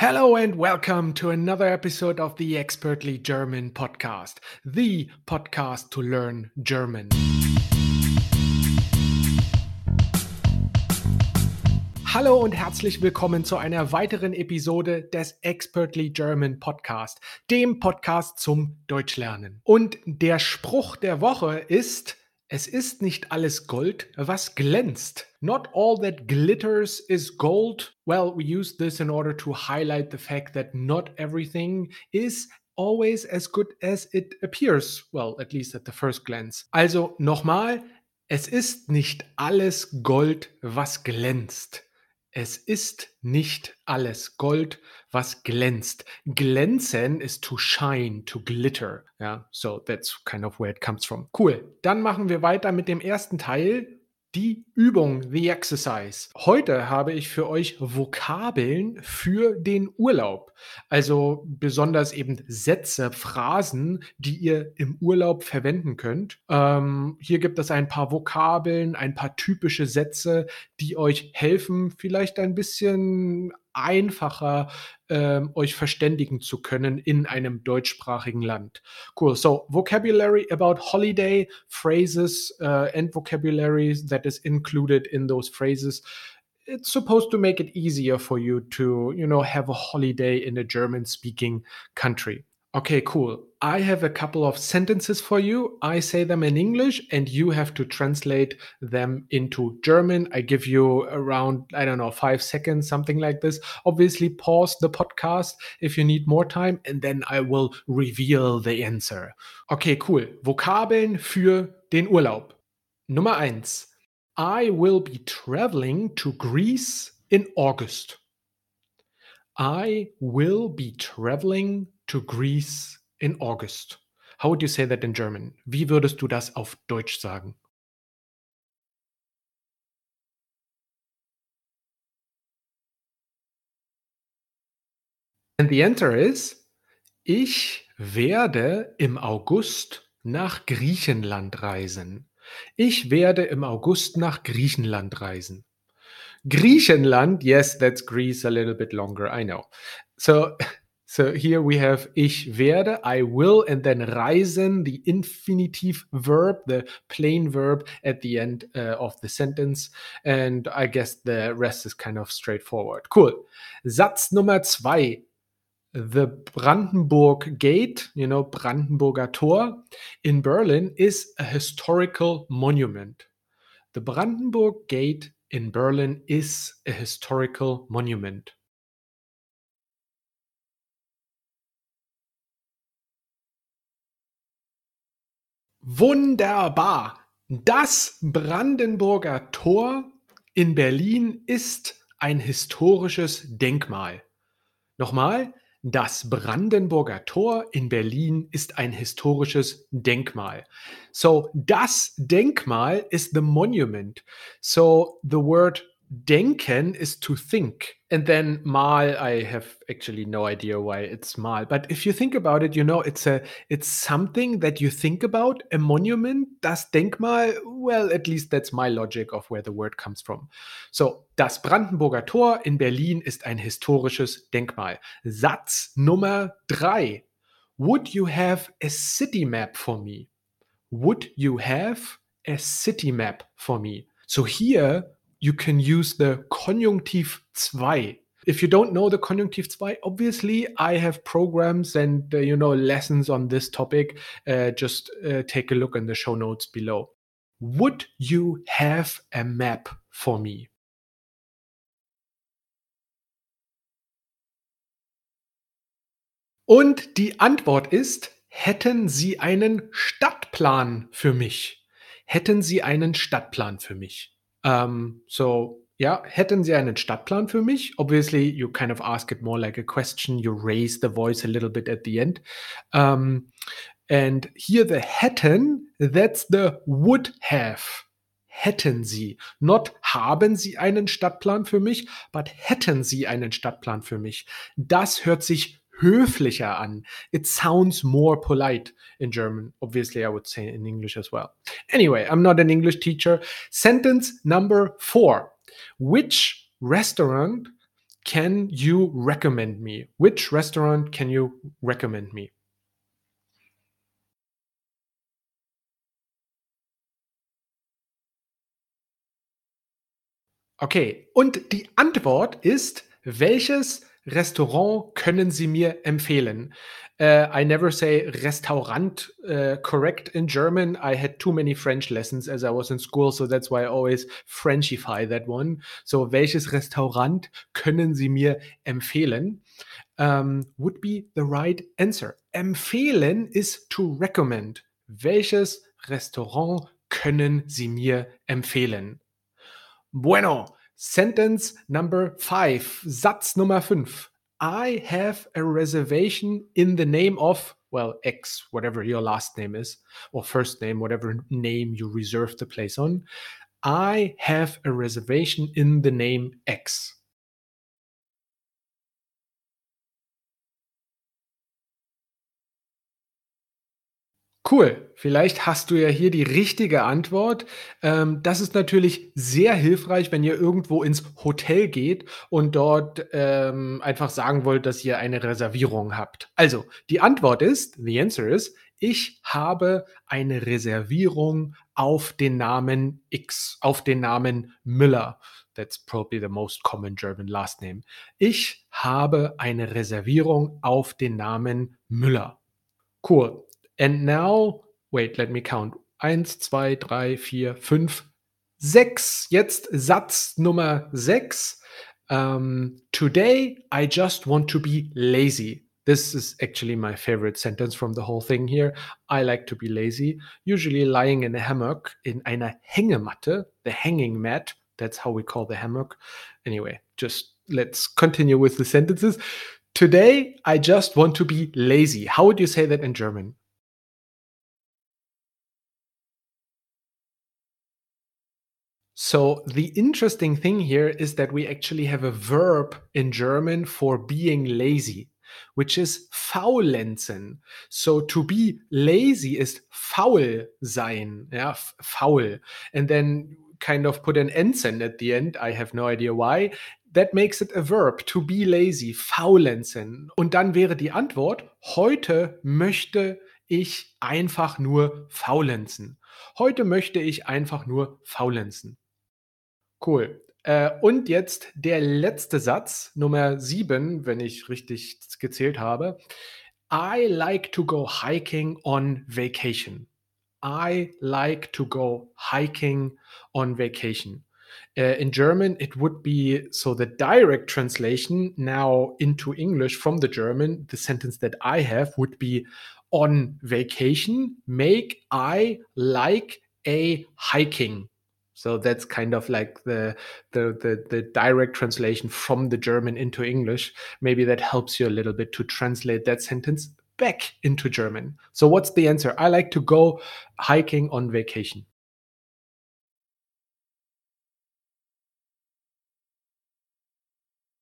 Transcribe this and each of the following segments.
Hello and welcome to another episode of the Expertly German podcast, the podcast to learn German. Hallo und herzlich willkommen zu einer weiteren Episode des Expertly German Podcast, dem Podcast zum Deutschlernen. Und der Spruch der Woche ist, es ist nicht alles Gold, was glänzt. Not all that glitters is gold. Well, we use this in order to highlight the fact that not everything is always as good as it appears. Well, at least at the first glance. Also nochmal, es ist nicht alles Gold, was glänzt. Es ist nicht alles Gold, was glänzt. Glänzen ist to shine, to glitter. Ja, so that's kind of where it comes from. Cool. Dann machen wir weiter mit dem ersten Teil die Übung, the exercise. Heute habe ich für euch Vokabeln für den Urlaub. Also besonders eben Sätze, Phrasen, die ihr im Urlaub verwenden könnt. Ähm, hier gibt es ein paar Vokabeln, ein paar typische Sätze, die euch helfen, vielleicht ein bisschen einfacher ähm, euch verständigen zu können in einem deutschsprachigen Land. Cool. So, vocabulary about holiday, phrases uh, and vocabulary that is included in those phrases. It's supposed to make it easier for you to, you know, have a holiday in a German speaking country. Okay, cool. I have a couple of sentences for you. I say them in English and you have to translate them into German. I give you around, I don't know, five seconds, something like this. Obviously, pause the podcast if you need more time and then I will reveal the answer. Okay, cool. Vokabeln für den Urlaub. Nummer eins. I will be traveling to Greece in August. I will be traveling to Greece in August. How would you say that in German? Wie würdest du das auf Deutsch sagen? And the answer is, ich werde im August nach Griechenland reisen. Ich werde im August nach Griechenland reisen. Griechenland, yes, that's Greece a little bit longer, I know. So So here we have ich werde, I will, and then reisen, the infinitive verb, the plain verb at the end uh, of the sentence. And I guess the rest is kind of straightforward. Cool. Satz Nummer zwei. The Brandenburg Gate, you know, Brandenburger Tor in Berlin is a historical monument. The Brandenburg Gate in Berlin is a historical monument. Wunderbar. Das Brandenburger Tor in Berlin ist ein historisches Denkmal. Nochmal, das Brandenburger Tor in Berlin ist ein historisches Denkmal. So, das Denkmal is the monument. So, the word denken is to think. And then mal, I have actually no idea why it's mal. But if you think about it, you know, it's a it's something that you think about, a monument, das Denkmal, well, at least that's my logic of where the word comes from. So, das Brandenburger Tor in Berlin ist ein historisches Denkmal. Satz Nummer drei. Would you have a city map for me? Would you have a city map for me? So here you can use the conjunctive 2. If you don't know the conjunctive 2, obviously I have programs and uh, you know lessons on this topic. Uh, just uh, take a look in the show notes below. Would you have a map for me? Und die Antwort ist, hätten Sie einen Stadtplan für mich? Hätten Sie einen Stadtplan für mich? Um, so ja, hätten Sie einen Stadtplan für mich? Obviously, you kind of ask it more like a question. You raise the voice a little bit at the end. Um, and here the hätten, that's the would have. Hätten Sie. Not haben Sie einen Stadtplan für mich, but hätten Sie einen Stadtplan für mich. Das hört sich höflicher an. It sounds more polite in German. Obviously, I would say in English as well. Anyway, I'm not an English teacher. Sentence number four Which restaurant can you recommend me? Which restaurant can you recommend me? Okay, und die Antwort ist, welches Restaurant können Sie mir empfehlen? Uh, I never say Restaurant uh, correct in German. I had too many French lessons as I was in school, so that's why I always Frenchify that one. So, welches Restaurant können Sie mir empfehlen? Um, would be the right answer. Empfehlen is to recommend. Welches Restaurant können Sie mir empfehlen? Bueno, sentence number five, Satz Nummer fünf. I have a reservation in the name of, well, X, whatever your last name is, or first name, whatever name you reserve the place on. I have a reservation in the name X. Cool. Vielleicht hast du ja hier die richtige Antwort. Ähm, das ist natürlich sehr hilfreich, wenn ihr irgendwo ins Hotel geht und dort ähm, einfach sagen wollt, dass ihr eine Reservierung habt. Also, die Antwort ist, the answer is, ich habe eine Reservierung auf den Namen X, auf den Namen Müller. That's probably the most common German last name. Ich habe eine Reservierung auf den Namen Müller. Cool. And now, wait, let me count. Eins, zwei, drei, vier, fünf, sechs. Jetzt Satz Nummer sechs. Um, today, I just want to be lazy. This is actually my favorite sentence from the whole thing here. I like to be lazy, usually lying in a hammock, in einer Hängematte, the hanging mat. That's how we call the hammock. Anyway, just let's continue with the sentences. Today, I just want to be lazy. How would you say that in German? So the interesting thing here is that we actually have a verb in German for being lazy, which is faulenzen. So to be lazy is faul sein, yeah, faul. And then kind of put an ensign at the end. I have no idea why. That makes it a verb, to be lazy, faulenzen. Und dann wäre die Antwort, heute möchte ich einfach nur faulenzen. Heute möchte ich einfach nur faulenzen. Cool. Äh, und jetzt der letzte Satz, Nummer 7, wenn ich richtig gezählt habe. I like to go hiking on vacation. I like to go hiking on vacation. Uh, in German, it would be so the direct translation now into English from the German, the sentence that I have would be on vacation, make I like a hiking. So that's kind of like the, the the the direct translation from the German into English. Maybe that helps you a little bit to translate that sentence back into German. So what's the answer? I like to go hiking on vacation.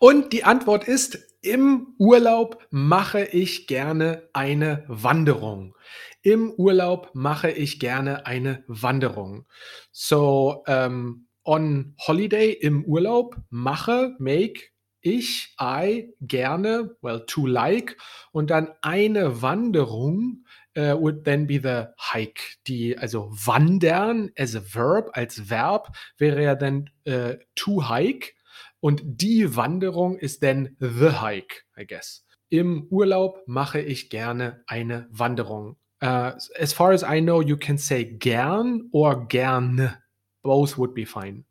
Und die Antwort ist, im Urlaub mache ich gerne eine Wanderung. Im Urlaub mache ich gerne eine Wanderung. So, um, on holiday, im Urlaub, mache, make, ich, I, gerne, well, to like, und dann eine Wanderung uh, would then be the hike. Die, also wandern as a verb, als Verb wäre ja dann uh, to hike. Und die Wanderung ist dann the hike, I guess. Im Urlaub mache ich gerne eine Wanderung. Uh, as far as I know, you can say gern or gerne. Both would be fine.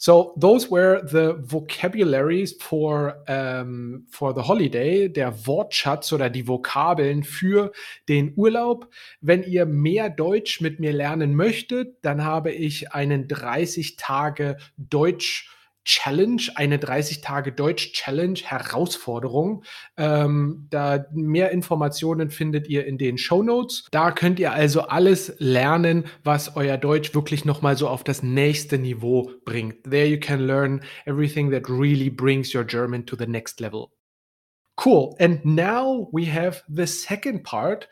So those were the vocabularies for um, for the holiday, der Wortschatz oder die Vokabeln für den Urlaub. Wenn ihr mehr Deutsch mit mir lernen möchtet, dann habe ich einen 30 Tage Deutsch Challenge, eine 30 Tage Deutsch Challenge Herausforderung. Ähm, da mehr Informationen findet ihr in den Show Notes. Da könnt ihr also alles lernen, was euer Deutsch wirklich nochmal so auf das nächste Niveau bringt. There you can learn everything that really brings your German to the next level. Cool. And now we have the second part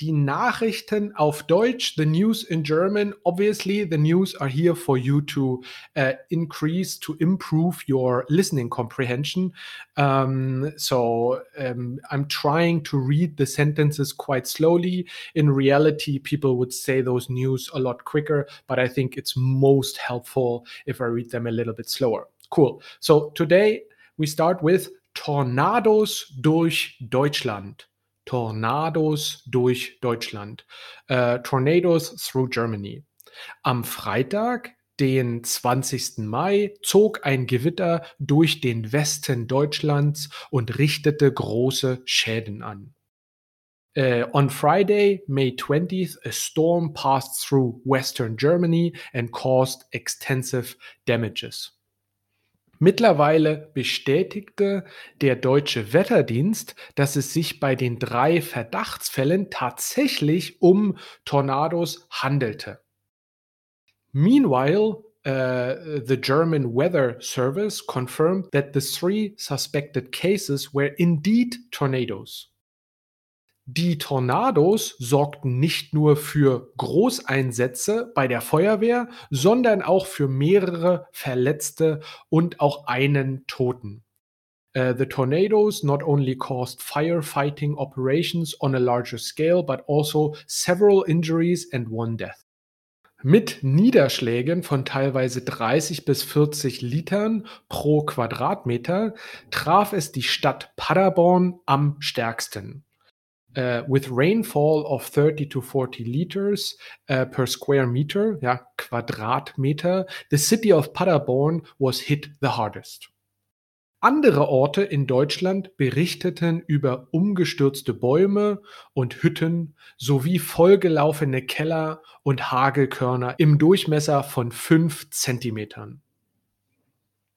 die Nachrichten auf Deutsch, the news in German. Obviously, the news are here for you to uh, increase, to improve your listening comprehension. Um, so um, I'm trying to read the sentences quite slowly. In reality, people would say those news a lot quicker, but I think it's most helpful if I read them a little bit slower. Cool. So today we start with Tornados durch Deutschland. Tornados durch Deutschland. Äh, Tornadoes through Germany. Am Freitag, den 20. Mai, zog ein Gewitter durch den Westen Deutschlands und richtete große Schäden an. Uh, on Friday, May 20th, a storm passed through Western Germany and caused extensive damages. Mittlerweile bestätigte der Deutsche Wetterdienst, dass es sich bei den drei Verdachtsfällen tatsächlich um Tornados handelte. Meanwhile, uh, the German Weather Service confirmed that the three suspected cases were indeed tornadoes. Die Tornados sorgten nicht nur für Großeinsätze bei der Feuerwehr, sondern auch für mehrere Verletzte und auch einen Toten. Uh, the tornadoes not only caused firefighting operations on a larger scale, but also several injuries and one death. Mit Niederschlägen von teilweise 30 bis 40 Litern pro Quadratmeter traf es die Stadt Paderborn am stärksten. Uh, with rainfall of 30 to 40 liters uh, per square meter, ja, Quadratmeter, the city of Paderborn was hit the hardest. Andere Orte in Deutschland berichteten über umgestürzte Bäume und Hütten sowie vollgelaufene Keller und Hagelkörner im Durchmesser von 5 Zentimetern.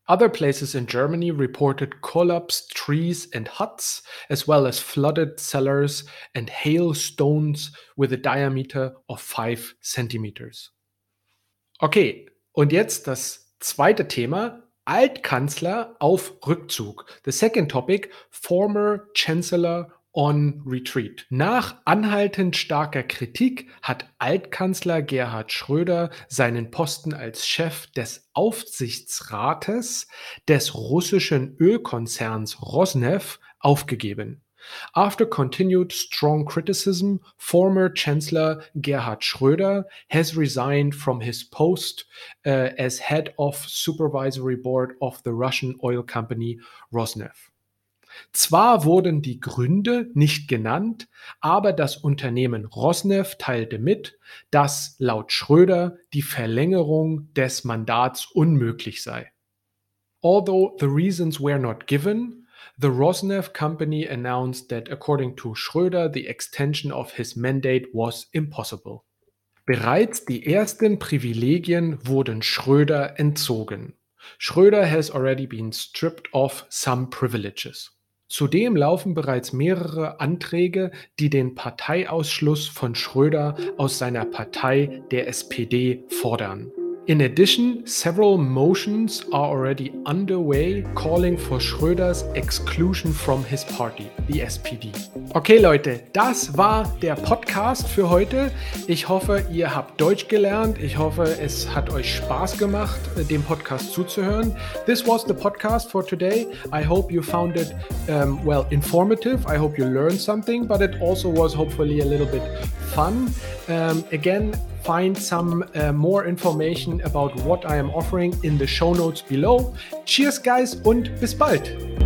Other places in Germany reported collapsed trees and huts, as well as flooded cellars and hailstones with a diameter of 5 centimeters. Okay, und jetzt das zweite Thema. Altkanzler auf Rückzug. The second topic, former Chancellor on Retreat. Nach anhaltend starker Kritik hat Altkanzler Gerhard Schröder seinen Posten als Chef des Aufsichtsrates des russischen Ölkonzerns Rosneft aufgegeben. After continued strong criticism, former Chancellor Gerhard Schröder has resigned from his post uh, as head of supervisory board of the Russian oil company Rosneft. Zwar wurden die Gründe nicht genannt, aber das Unternehmen Rosneft teilte mit, dass laut Schröder die Verlängerung des Mandats unmöglich sei. Although the reasons were not given, the Rosneft company announced that according to Schröder the extension of his mandate was impossible. Bereits die ersten Privilegien wurden Schröder entzogen. Schröder has already been stripped of some privileges. Zudem laufen bereits mehrere Anträge, die den Parteiausschluss von Schröder aus seiner Partei, der SPD, fordern. In addition, several motions are already underway calling for Schröders exclusion from his party, the SPD. Okay Leute, das war der Podcast für heute. Ich hoffe, ihr habt Deutsch gelernt. Ich hoffe, es hat euch Spaß gemacht, dem Podcast zuzuhören. This was the podcast for today. I hope you found it um, well informative. I hope you learned something, but it also was hopefully a little bit fun. Um, again, find some uh, more information about what I am offering in the show notes below. Cheers, guys, und bis bald.